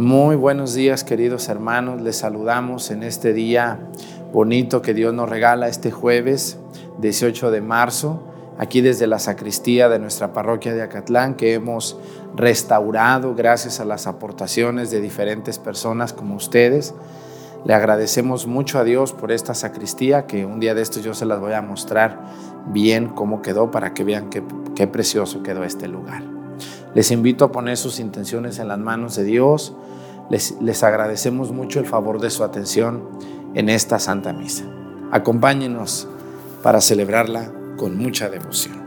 Muy buenos días queridos hermanos, les saludamos en este día bonito que Dios nos regala este jueves 18 de marzo, aquí desde la sacristía de nuestra parroquia de Acatlán que hemos restaurado gracias a las aportaciones de diferentes personas como ustedes. Le agradecemos mucho a Dios por esta sacristía que un día de estos yo se las voy a mostrar bien cómo quedó para que vean qué, qué precioso quedó este lugar. Les invito a poner sus intenciones en las manos de Dios. Les, les agradecemos mucho el favor de su atención en esta Santa Misa. Acompáñenos para celebrarla con mucha devoción.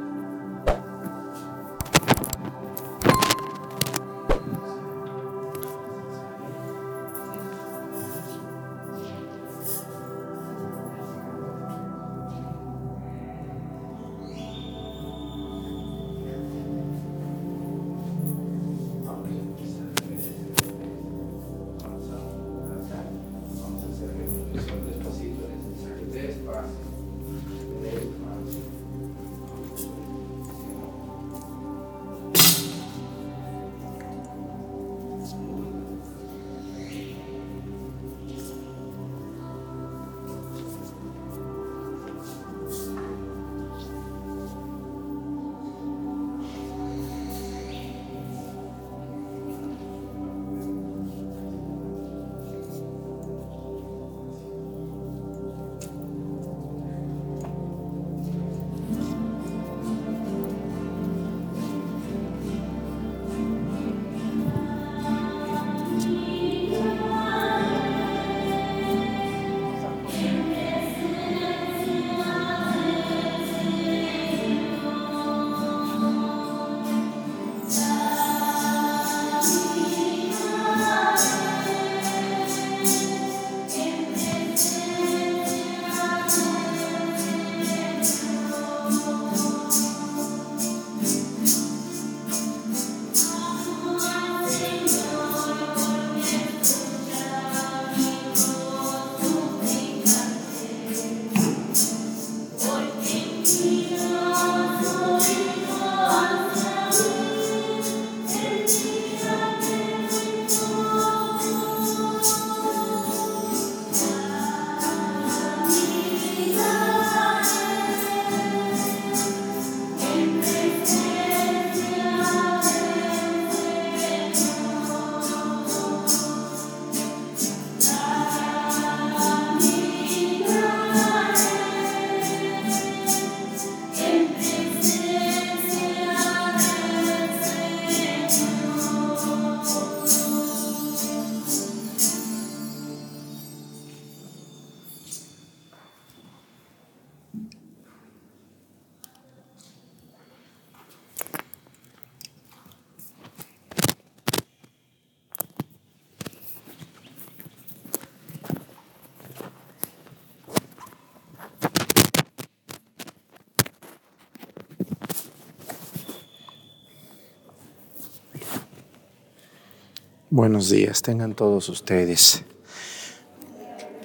Buenos días, tengan todos ustedes.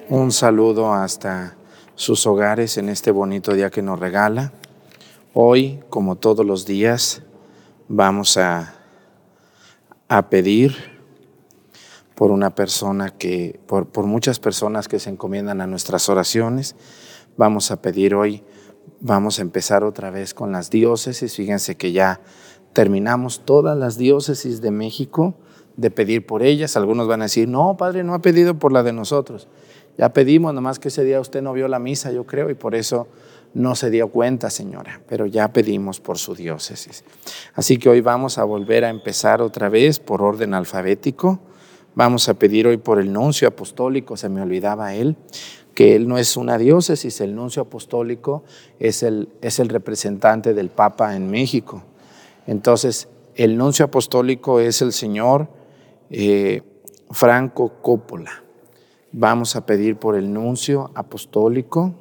Un saludo hasta sus hogares en este bonito día que nos regala. Hoy, como todos los días, vamos a, a pedir por una persona que, por, por muchas personas que se encomiendan a nuestras oraciones. Vamos a pedir hoy, vamos a empezar otra vez con las diócesis. Fíjense que ya terminamos todas las diócesis de México de pedir por ellas. Algunos van a decir, no, Padre, no ha pedido por la de nosotros. Ya pedimos, nomás que ese día usted no vio la misa, yo creo, y por eso no se dio cuenta, señora, pero ya pedimos por su diócesis. Así que hoy vamos a volver a empezar otra vez por orden alfabético. Vamos a pedir hoy por el nuncio apostólico, se me olvidaba él, que él no es una diócesis, el nuncio apostólico es el, es el representante del Papa en México. Entonces, el nuncio apostólico es el señor eh, Franco Coppola. Vamos a pedir por el nuncio apostólico,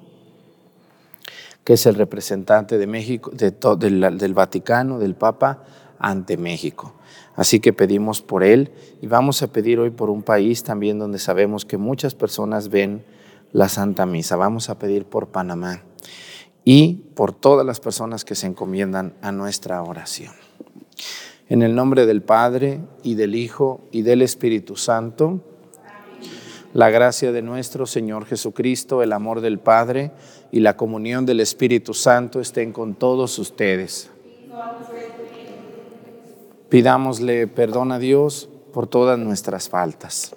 que es el representante de México, de del, del Vaticano, del Papa, ante México. Así que pedimos por él y vamos a pedir hoy por un país también donde sabemos que muchas personas ven la Santa Misa. Vamos a pedir por Panamá y por todas las personas que se encomiendan a nuestra oración. En el nombre del Padre, y del Hijo, y del Espíritu Santo, la gracia de nuestro Señor Jesucristo, el amor del Padre y la comunión del Espíritu Santo estén con todos ustedes. Pidámosle perdón a Dios por todas nuestras faltas.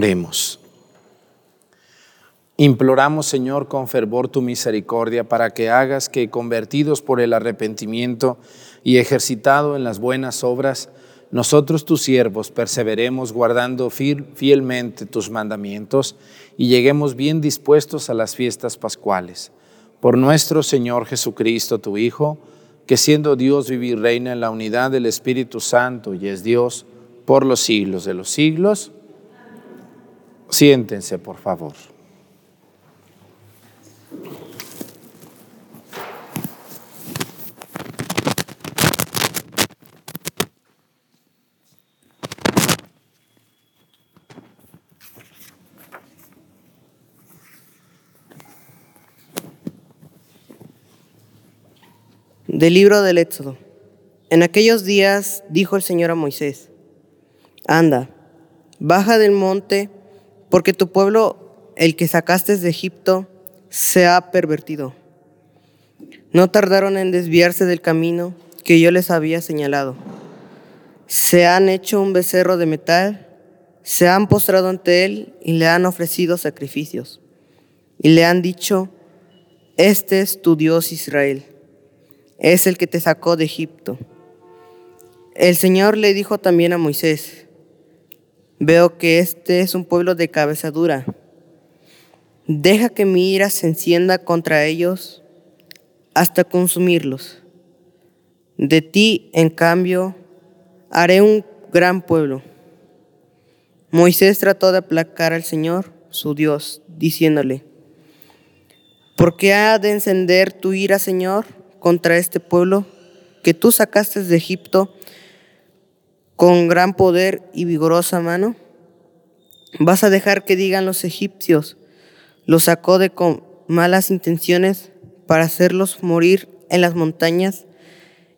Oremos. Imploramos, Señor, con fervor tu misericordia para que hagas que, convertidos por el arrepentimiento y ejercitado en las buenas obras, nosotros tus siervos perseveremos guardando fielmente tus mandamientos y lleguemos bien dispuestos a las fiestas pascuales. Por nuestro Señor Jesucristo, tu Hijo, que siendo Dios vive y reina en la unidad del Espíritu Santo y es Dios por los siglos de los siglos. Siéntense, por favor. Del libro del Éxodo. En aquellos días dijo el Señor a Moisés, Anda, baja del monte porque tu pueblo, el que sacaste de Egipto, se ha pervertido. No tardaron en desviarse del camino que yo les había señalado. Se han hecho un becerro de metal, se han postrado ante él y le han ofrecido sacrificios. Y le han dicho, este es tu Dios Israel, es el que te sacó de Egipto. El Señor le dijo también a Moisés, Veo que este es un pueblo de cabeza dura. Deja que mi ira se encienda contra ellos hasta consumirlos. De ti, en cambio, haré un gran pueblo. Moisés trató de aplacar al Señor, su Dios, diciéndole, ¿por qué ha de encender tu ira, Señor, contra este pueblo que tú sacaste de Egipto? Con gran poder y vigorosa mano? ¿Vas a dejar que digan los egipcios, los sacó de con malas intenciones para hacerlos morir en las montañas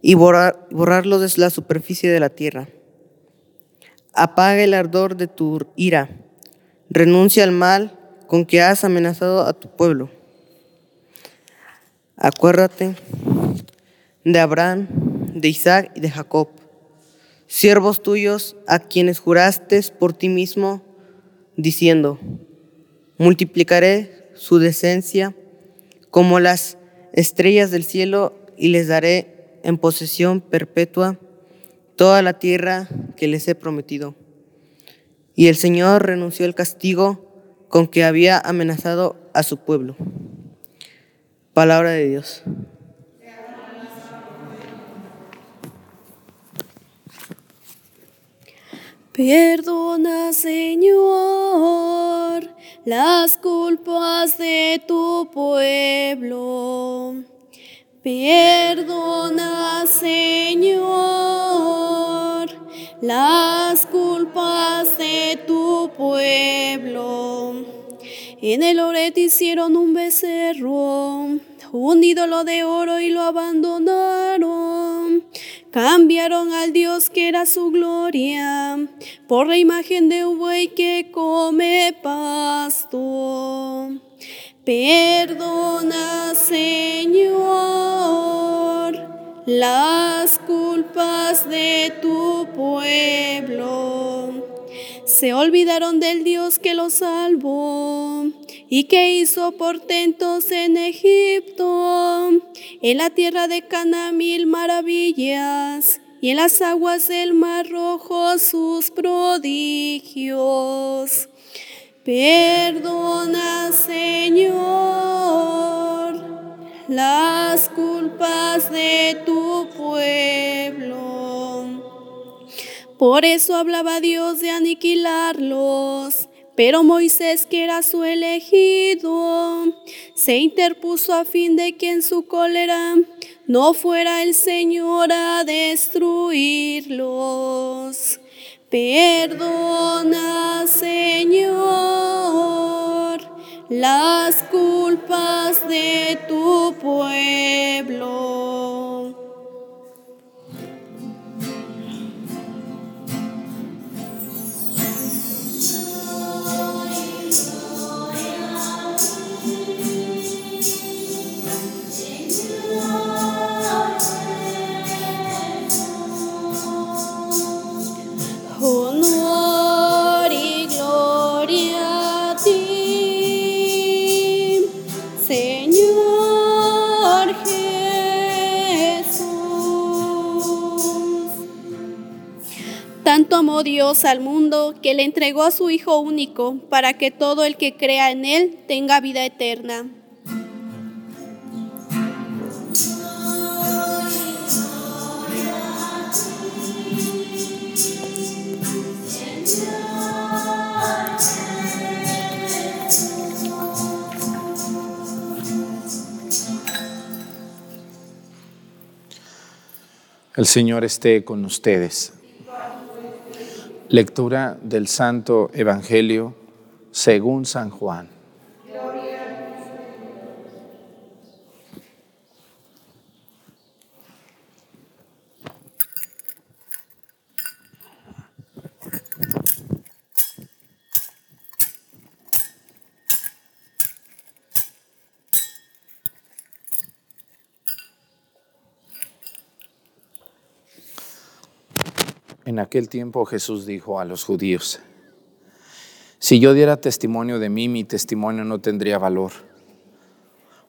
y borrar, borrarlos de la superficie de la tierra? Apaga el ardor de tu ira, renuncia al mal con que has amenazado a tu pueblo. Acuérdate de Abraham, de Isaac y de Jacob siervos tuyos a quienes juraste por ti mismo, diciendo, multiplicaré su decencia como las estrellas del cielo y les daré en posesión perpetua toda la tierra que les he prometido. Y el Señor renunció al castigo con que había amenazado a su pueblo. Palabra de Dios. Perdona, Señor, las culpas de tu pueblo. Perdona, Señor, las culpas de tu pueblo. En el Oret hicieron un becerro, un ídolo de oro y lo abandonaron. Cambiaron al Dios que era su gloria por la imagen de un buey que come pasto. Perdona, Señor, las culpas de tu pueblo. Se olvidaron del Dios que los salvó y que hizo portentos en Egipto, en la tierra de Canaán mil maravillas y en las aguas del mar rojo sus prodigios. Perdona, Señor, las culpas de tu pueblo. Por eso hablaba Dios de aniquilarlos. Pero Moisés, que era su elegido, se interpuso a fin de que en su cólera no fuera el Señor a destruirlos. Perdona, Señor, las culpas de tu pueblo. Dios al mundo que le entregó a su Hijo único para que todo el que crea en Él tenga vida eterna. El Señor esté con ustedes. Lectura del Santo Evangelio según San Juan. En aquel tiempo Jesús dijo a los judíos, si yo diera testimonio de mí, mi testimonio no tendría valor.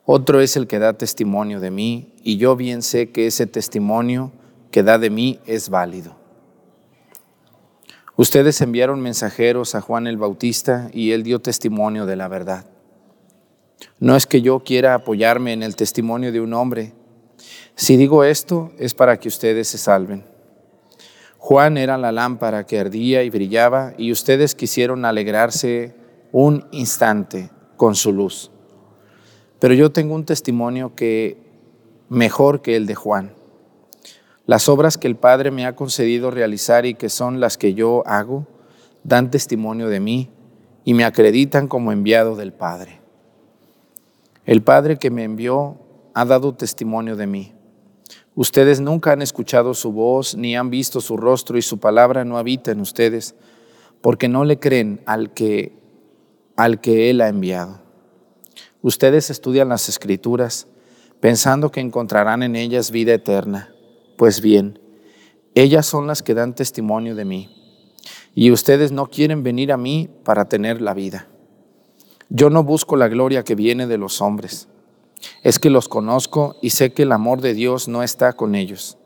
Otro es el que da testimonio de mí, y yo bien sé que ese testimonio que da de mí es válido. Ustedes enviaron mensajeros a Juan el Bautista y él dio testimonio de la verdad. No es que yo quiera apoyarme en el testimonio de un hombre. Si digo esto es para que ustedes se salven. Juan era la lámpara que ardía y brillaba y ustedes quisieron alegrarse un instante con su luz. Pero yo tengo un testimonio que mejor que el de Juan. Las obras que el Padre me ha concedido realizar y que son las que yo hago, dan testimonio de mí y me acreditan como enviado del Padre. El Padre que me envió ha dado testimonio de mí. Ustedes nunca han escuchado su voz ni han visto su rostro y su palabra no habita en ustedes, porque no le creen al que al que él ha enviado. Ustedes estudian las escrituras pensando que encontrarán en ellas vida eterna. Pues bien, ellas son las que dan testimonio de mí. Y ustedes no quieren venir a mí para tener la vida. Yo no busco la gloria que viene de los hombres es que los conozco y sé que el amor de Dios no está con ellos.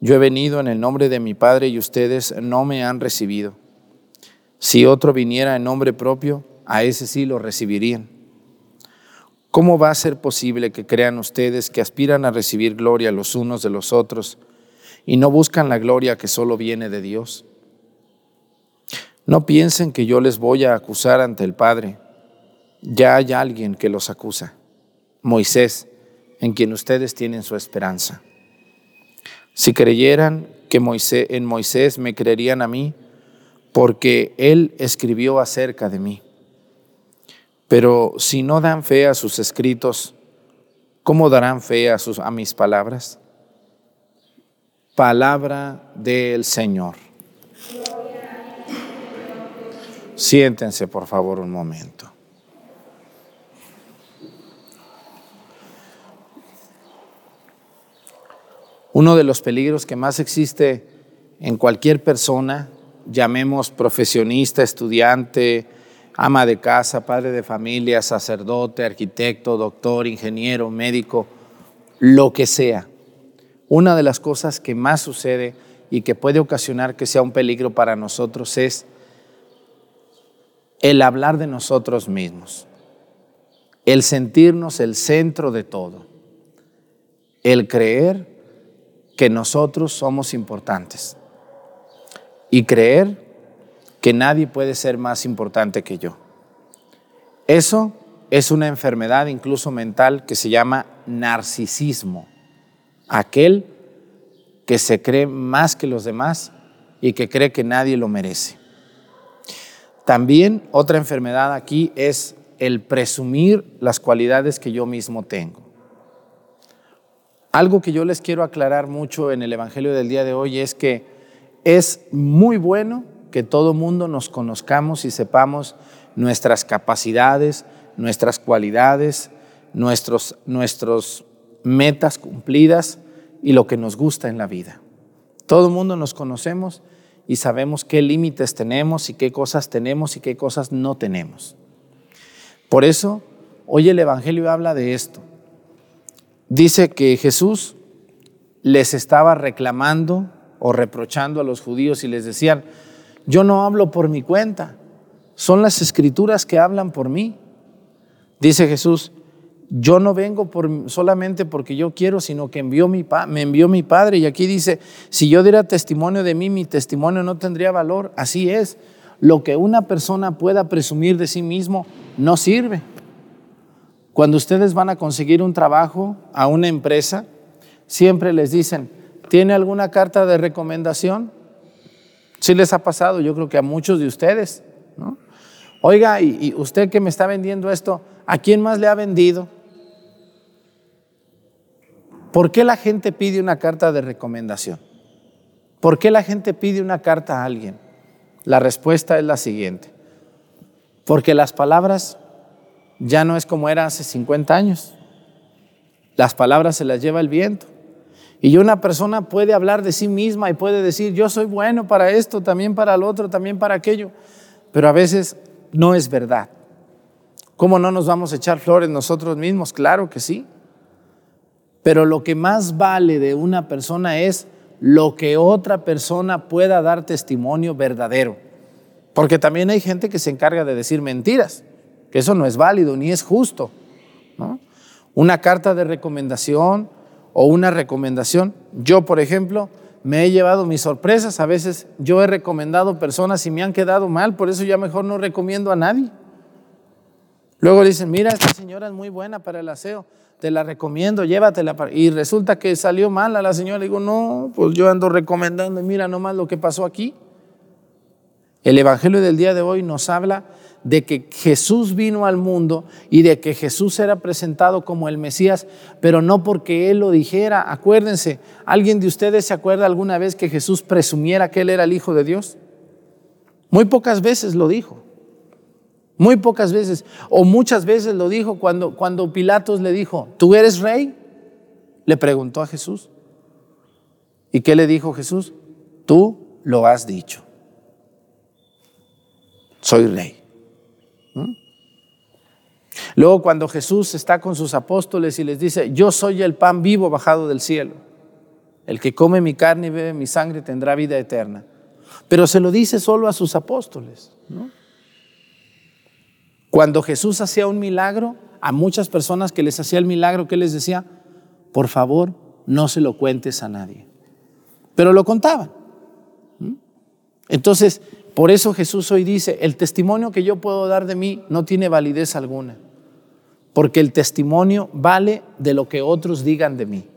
Yo he venido en el nombre de mi Padre y ustedes no me han recibido. Si otro viniera en nombre propio, a ese sí lo recibirían. ¿Cómo va a ser posible que crean ustedes que aspiran a recibir gloria los unos de los otros y no buscan la gloria que solo viene de Dios? No piensen que yo les voy a acusar ante el Padre Ya hay alguien que los acusa, Moisés, en quien ustedes tienen su esperanza. Si creyeran que Moisés, en Moisés me creerían a mí, porque él escribió acerca de mí. Pero si no dan fe a sus escritos, ¿cómo darán fe a, sus, a mis palabras? Palabra del Señor. Siéntense, por favor, un momento. Uno de los peligros que más existe en cualquier persona, llamemos profesionista, estudiante, ama de casa, padre de familia, sacerdote, arquitecto, doctor, ingeniero, médico, lo que sea. Una de las cosas que más sucede y que puede ocasionar que sea un peligro para nosotros es el hablar de nosotros mismos, el sentirnos el centro de todo, el creer que nosotros somos importantes y creer que nadie puede ser más importante que yo. Eso es una enfermedad incluso mental que se llama narcisismo. Aquel que se cree más que los demás y que cree que nadie lo merece. También otra enfermedad aquí es el presumir las cualidades que yo mismo tengo. Algo que yo les quiero aclarar mucho en el Evangelio del día de hoy es que es muy bueno que todo mundo nos conozcamos y sepamos nuestras capacidades, nuestras cualidades, nuestros, nuestros metas cumplidas y lo que nos gusta en la vida. Todo mundo nos conocemos y sabemos qué límites tenemos y qué cosas tenemos y qué cosas no tenemos. Por eso, hoy el Evangelio habla de esto dice que Jesús les estaba reclamando o reprochando a los judíos y les decían, yo no hablo por mi cuenta, son las escrituras que hablan por mí. Dice Jesús, yo no vengo por, solamente porque yo quiero, sino que envió mi, me envió mi Padre. Y aquí dice, si yo diera testimonio de mí, mi testimonio no tendría valor. Así es, lo que una persona pueda presumir de sí mismo no sirve. Cuando ustedes van a conseguir un trabajo a una empresa, siempre les dicen, ¿tiene alguna carta de recomendación? Sí les ha pasado, yo creo que a muchos de ustedes. ¿no? Oiga, y, usted que me está vendiendo esto, ¿a quién más le ha vendido? ¿Por qué la gente pide una carta de recomendación? ¿Por qué la gente pide una carta a alguien? La respuesta es la siguiente. Porque las palabras ya no es como era hace 50 años. Las palabras se las lleva el viento. Y una persona puede hablar de sí misma y puede decir, yo soy bueno para esto, también para el otro, también para aquello. Pero a veces no es verdad. ¿Cómo no nos vamos a echar flores nosotros mismos? Claro que sí. Pero lo que más vale de una persona es lo que otra persona pueda dar testimonio verdadero. Porque también hay gente que se encarga de decir mentiras eso no es válido ni es justo. Una carta de recomendación o una recomendación. Yo, por ejemplo, me he llevado mis sorpresas. A veces yo he recomendado personas y me han quedado mal, por eso ya mejor no recomiendo a nadie. Luego dicen, mira, esta señora es muy buena para el aseo, te la recomiendo, llévatela. Y resulta que salió mal a la señora. Digo, no, pues yo ando recomendando, mira nomás lo que pasó aquí. El Evangelio del día de hoy nos habla de que Jesús vino al mundo y de que Jesús era presentado como el Mesías, pero no porque Él lo dijera. Acuérdense, ¿alguien de ustedes se acuerda alguna vez que Jesús presumiera que Él era el Hijo de Dios? Muy pocas veces lo dijo. Muy pocas veces. O muchas veces lo dijo cuando, cuando Pilatos le dijo, ¿tú eres rey? Le preguntó a Jesús. ¿Y qué le dijo Jesús? Tú lo has dicho. Soy rey. ¿Mm? Luego cuando Jesús está con sus apóstoles y les dice, yo soy el pan vivo bajado del cielo, el que come mi carne y bebe mi sangre tendrá vida eterna. Pero se lo dice solo a sus apóstoles. Cuando Jesús hacía un milagro, a muchas personas que les hacía el milagro, ¿qué les decía? Por favor, no se lo cuentes a nadie. Pero lo contaban. Entonces, Por eso Jesús hoy dice, el testimonio que yo puedo dar de mí no tiene validez alguna, porque el testimonio vale de lo que otros digan de mí.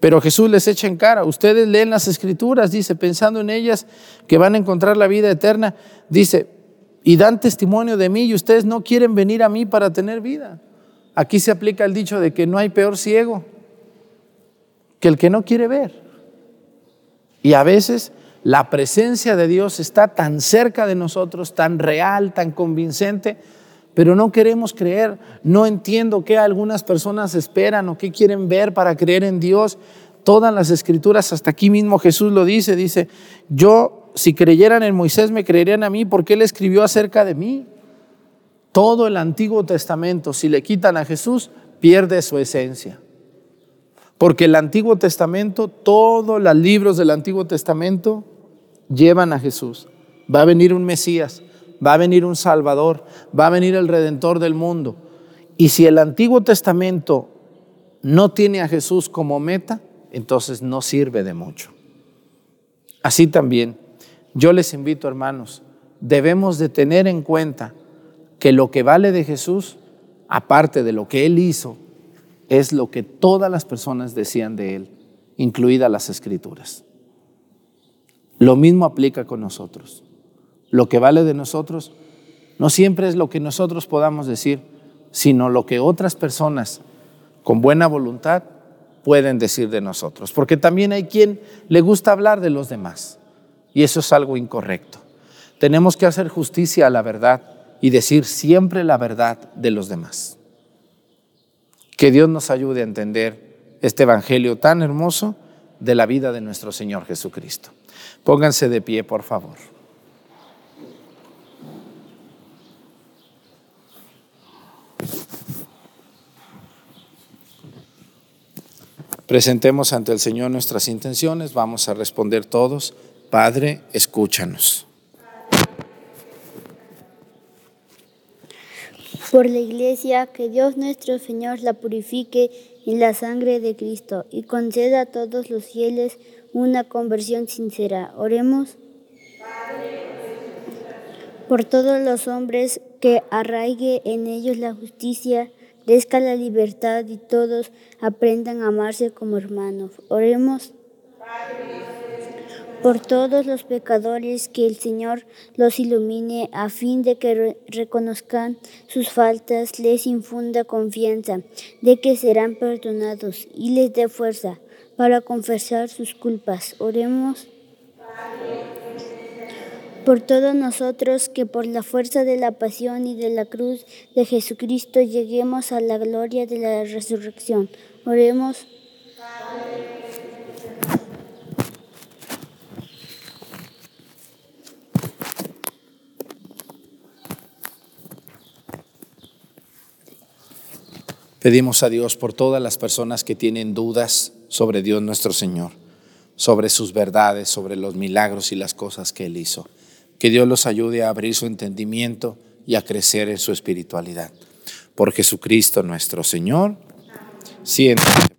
Pero Jesús les echa en cara, ustedes leen las escrituras, dice, pensando en ellas que van a encontrar la vida eterna, dice, y dan testimonio de mí y ustedes no quieren venir a mí para tener vida. Aquí se aplica el dicho de que no hay peor ciego que el que no quiere ver. Y a veces la presencia de Dios está tan cerca de nosotros, tan real, tan convincente, pero no queremos creer. No entiendo qué algunas personas esperan o qué quieren ver para creer en Dios. Todas las escrituras, hasta aquí mismo Jesús lo dice, dice, yo si creyeran en Moisés me creerían a mí porque él escribió acerca de mí. Todo el Antiguo Testamento, si le quitan a Jesús, pierde su esencia. Porque el Antiguo Testamento, todos los libros del Antiguo Testamento llevan a Jesús. Va a venir un Mesías, va a venir un Salvador, va a venir el Redentor del mundo. Y si el Antiguo Testamento no tiene a Jesús como meta, entonces no sirve de mucho. Así también, yo les invito, hermanos, debemos de tener en cuenta que lo que vale de Jesús, aparte de lo que Él hizo, es lo que todas las personas decían de Él, incluidas las escrituras. Lo mismo aplica con nosotros. Lo que vale de nosotros no siempre es lo que nosotros podamos decir, sino lo que otras personas con buena voluntad pueden decir de nosotros. Porque también hay quien le gusta hablar de los demás y eso es algo incorrecto. Tenemos que hacer justicia a la verdad y decir siempre la verdad de los demás. Que Dios nos ayude a entender este Evangelio tan hermoso de la vida de nuestro Señor Jesucristo. Pónganse de pie, por favor. Presentemos ante el Señor nuestras intenciones, vamos a responder todos. Padre, escúchanos. Por la iglesia, que Dios nuestro Señor la purifique en la sangre de Cristo y conceda a todos los fieles una conversión sincera. Oremos. Por todos los hombres que arraigue en ellos la justicia, crezca la libertad y todos aprendan a amarse como hermanos. Oremos. Por todos los pecadores que el Señor los ilumine a fin de que reconozcan sus faltas, les infunda confianza de que serán perdonados y les dé fuerza para confesar sus culpas. Oremos por todos nosotros que por la fuerza de la pasión y de la cruz de Jesucristo lleguemos a la gloria de la resurrección. Oremos. Pedimos a Dios por todas las personas que tienen dudas sobre Dios nuestro Señor, sobre sus verdades, sobre los milagros y las cosas que Él hizo. Que Dios los ayude a abrir su entendimiento y a crecer en su espiritualidad. Por Jesucristo nuestro Señor, siéntate.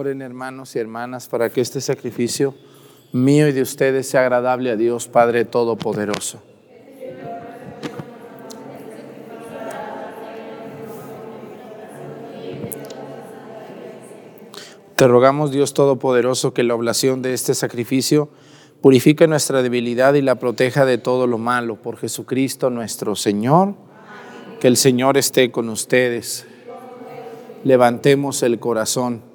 Oren hermanos y hermanas para que este sacrificio mío y de ustedes sea agradable a Dios Padre Todopoderoso. Te rogamos Dios Todopoderoso que la oblación de este sacrificio purifique nuestra debilidad y la proteja de todo lo malo por Jesucristo nuestro Señor. Que el Señor esté con ustedes. Levantemos el corazón.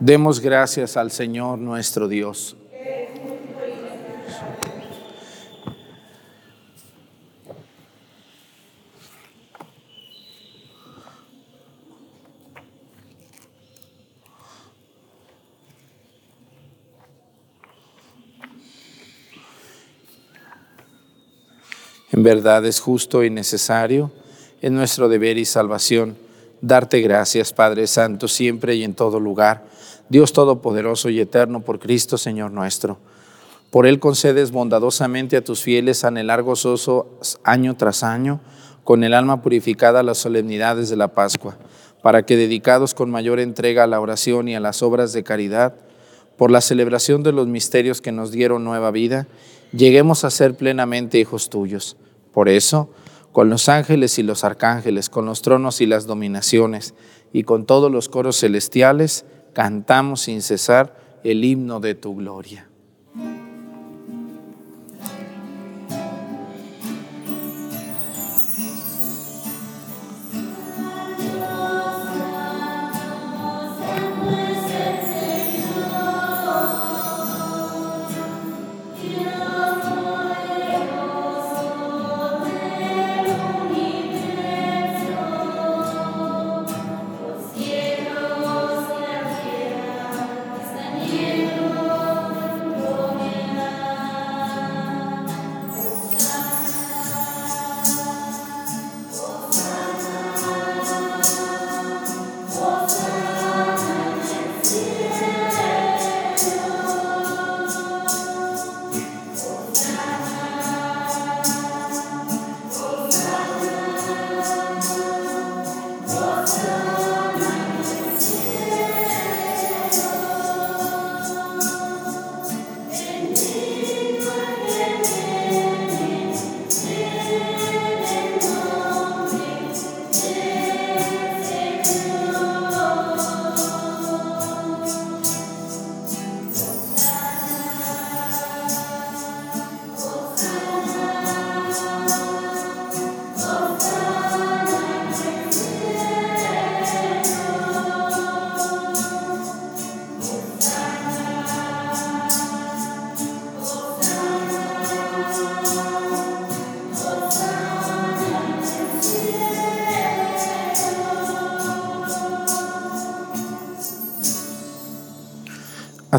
Demos gracias al Señor nuestro Dios. En verdad es justo y necesario, es nuestro deber y salvación, darte gracias, Padre Santo, siempre y en todo lugar, Dios Todopoderoso y Eterno, por Cristo Señor nuestro. Por Él concedes bondadosamente a tus fieles anhelar gozoso año tras año, con el alma purificada a las solemnidades de la Pascua, para que dedicados con mayor entrega a la oración y a las obras de caridad, por la celebración de los misterios que nos dieron nueva vida, lleguemos a ser plenamente hijos tuyos por eso, con los ángeles y los arcángeles, con los tronos y las dominaciones, y con todos los coros celestiales, cantamos sin cesar el himno de tu gloria.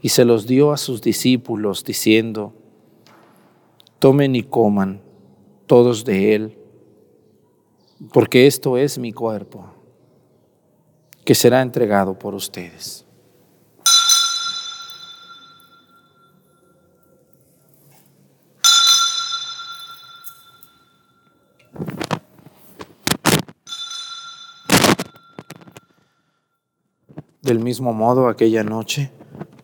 y se los dio a sus discípulos diciendo, tomen y coman todos de él, porque esto es mi cuerpo, que será entregado por ustedes. Del mismo modo, aquella noche,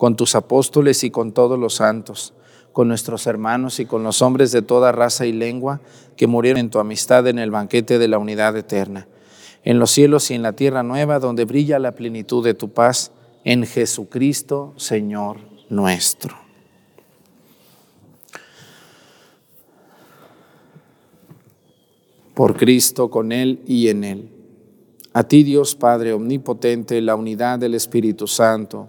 con tus apóstoles y con todos los santos, con nuestros hermanos y con los hombres de toda raza y lengua que murieron en tu amistad en el banquete de la unidad eterna, en los cielos y en la tierra nueva donde brilla la plenitud de tu paz, en Jesucristo, Señor nuestro. Por Cristo, con Él y en Él. A ti Dios Padre Omnipotente, la unidad del Espíritu Santo,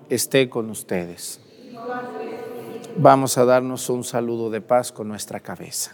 esté con ustedes. Vamos a darnos un saludo de paz con nuestra cabeza.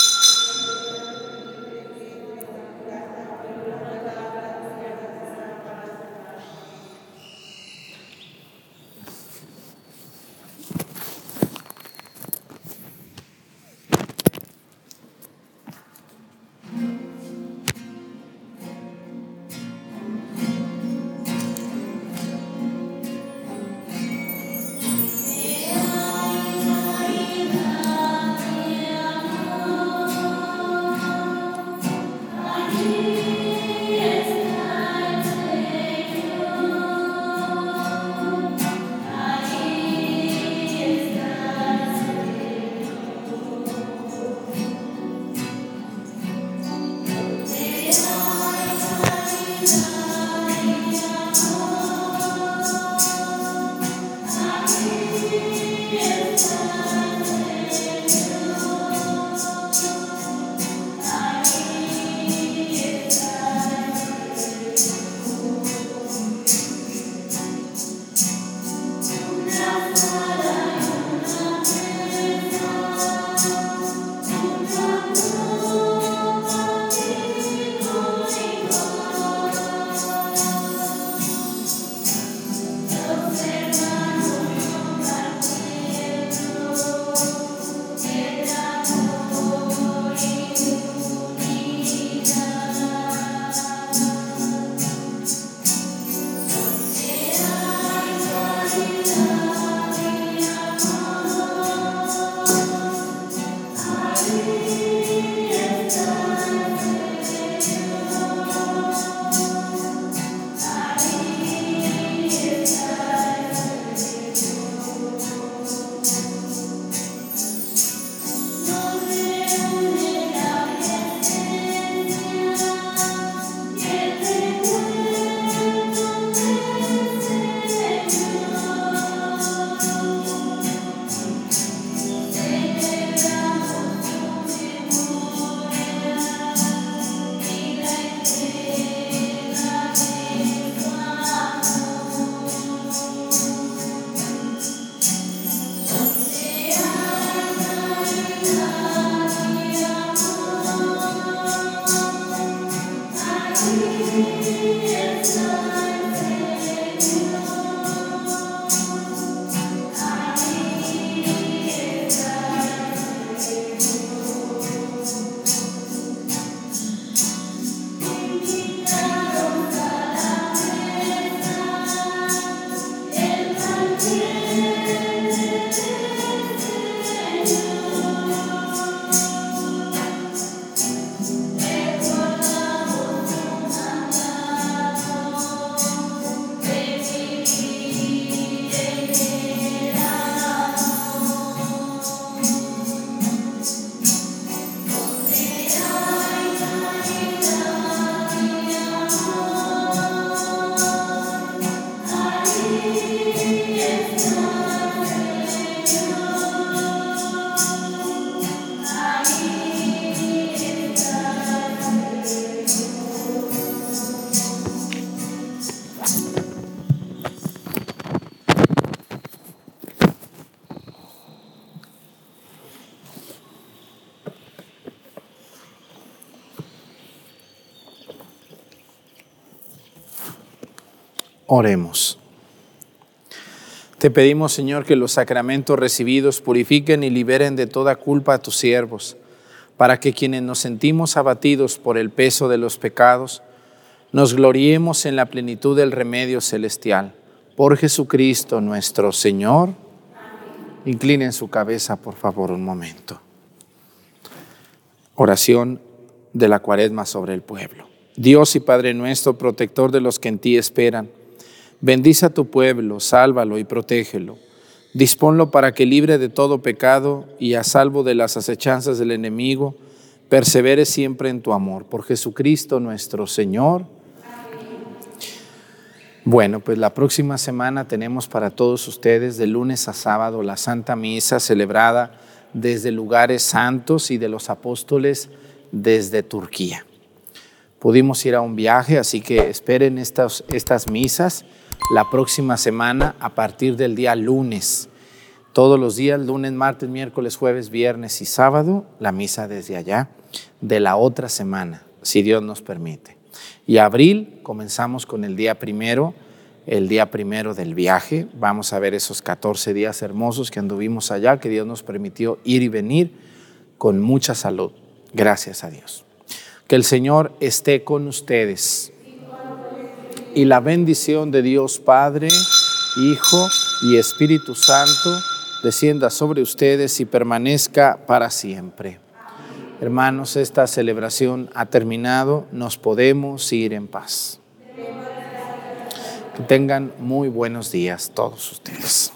Oremos. Te pedimos, Señor, que los sacramentos recibidos purifiquen y liberen de toda culpa a tus siervos, para que quienes nos sentimos abatidos por el peso de los pecados, nos gloriemos en la plenitud del remedio celestial. Por Jesucristo nuestro Señor. Inclinen su cabeza, por favor, un momento. Oración de la cuaresma sobre el pueblo. Dios y Padre nuestro, protector de los que en ti esperan Bendice a tu pueblo, sálvalo y protégelo. Disponlo para que libre de todo pecado y a salvo de las acechanzas del enemigo, persevere siempre en tu amor. Por Jesucristo nuestro Señor. Bueno, pues la próxima semana tenemos para todos ustedes de lunes a sábado la Santa Misa celebrada desde lugares santos y de los apóstoles desde Turquía. pudimos ir a un viaje, así que esperen estas, estas misas la próxima semana a partir del día lunes. Todos los días, lunes, martes, miércoles, jueves, viernes y sábado, la misa desde allá de la otra semana, si Dios nos permite. Y abril comenzamos con el día primero, el día primero del viaje. Vamos a ver esos 14 días hermosos que anduvimos allá, que Dios nos permitió ir y venir con mucha salud. Gracias a Dios. Que el Señor esté con ustedes. Y la bendición de Dios Padre, Hijo y Espíritu Santo descienda sobre ustedes y permanezca para siempre. Hermanos, esta celebración ha terminado, nos podemos ir en paz. Que tengan muy buenos días todos ustedes.